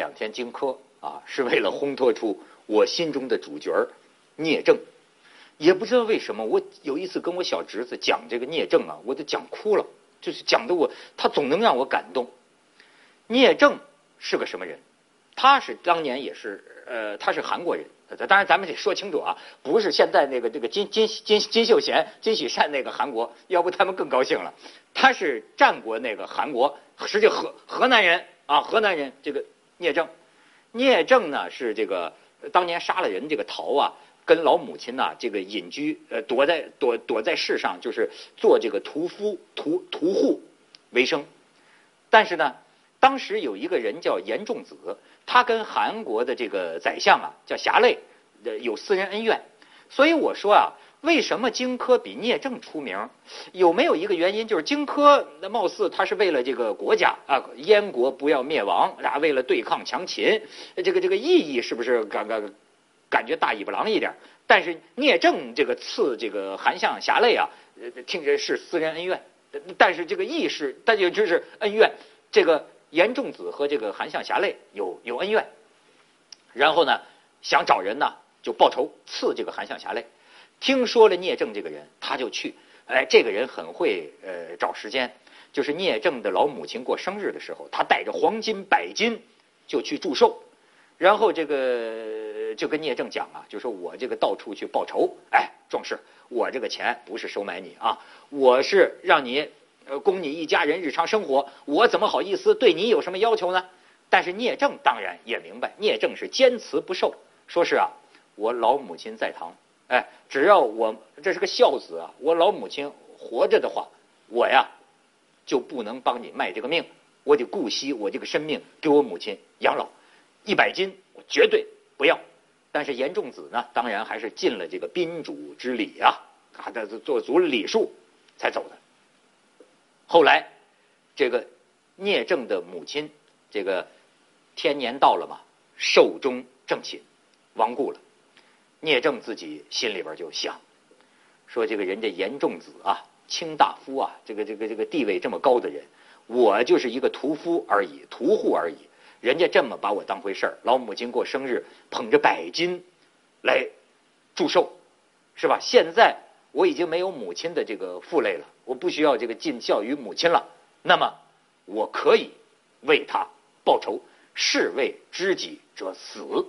两天荆轲啊，是为了烘托出我心中的主角聂政。也不知道为什么，我有一次跟我小侄子讲这个聂政啊，我都讲哭了，就是讲的我，他总能让我感动。聂政是个什么人？他是当年也是，呃，他是韩国人。当然，咱们得说清楚啊，不是现在那个这个金金金金秀贤、金喜善那个韩国，要不他们更高兴了。他是战国那个韩国，实际河河南人啊，河南人。这个聂政，聂政呢是这个当年杀了人，这个逃啊。跟老母亲呐，这个隐居，呃，躲在躲躲在世上，就是做这个屠夫、屠屠户为生。但是呢，当时有一个人叫严仲子，他跟韩国的这个宰相啊，叫侠累，呃有私人恩怨。所以我说啊，为什么荆轲比聂政出名？有没有一个原因，就是荆轲那貌似他是为了这个国家啊，燕国不要灭亡，俩，为了对抗强秦，这个这个意义是不是感感？感觉大尾巴狼一点，但是聂政这个刺这个韩相侠类啊，听着是私人恩怨，但是这个义是，但就就是恩怨。这个严仲子和这个韩相侠类有有恩怨，然后呢想找人呢就报仇刺这个韩相侠类。听说了聂政这个人，他就去，哎，这个人很会呃找时间，就是聂政的老母亲过生日的时候，他带着黄金百金就去祝寿，然后这个。就跟聂政讲啊，就说我这个到处去报仇，哎，壮士，我这个钱不是收买你啊，我是让你呃供你一家人日常生活，我怎么好意思对你有什么要求呢？但是聂政当然也明白，聂政是坚持不受，说是啊，我老母亲在堂，哎，只要我这是个孝子啊，我老母亲活着的话，我呀就不能帮你卖这个命，我得顾惜我这个生命，给我母亲养老，一百斤我绝对不要。但是严仲子呢，当然还是尽了这个宾主之礼啊，他这做足了礼数才走的。后来，这个聂政的母亲，这个天年到了嘛，寿终正寝，亡故了。聂政自己心里边就想，说这个人家严仲子啊，卿大夫啊，这个这个这个地位这么高的人，我就是一个屠夫而已，屠户而已。人家这么把我当回事儿，老母亲过生日，捧着百金来祝寿，是吧？现在我已经没有母亲的这个负累了，我不需要这个尽孝于母亲了。那么我可以为他报仇，士为知己者死。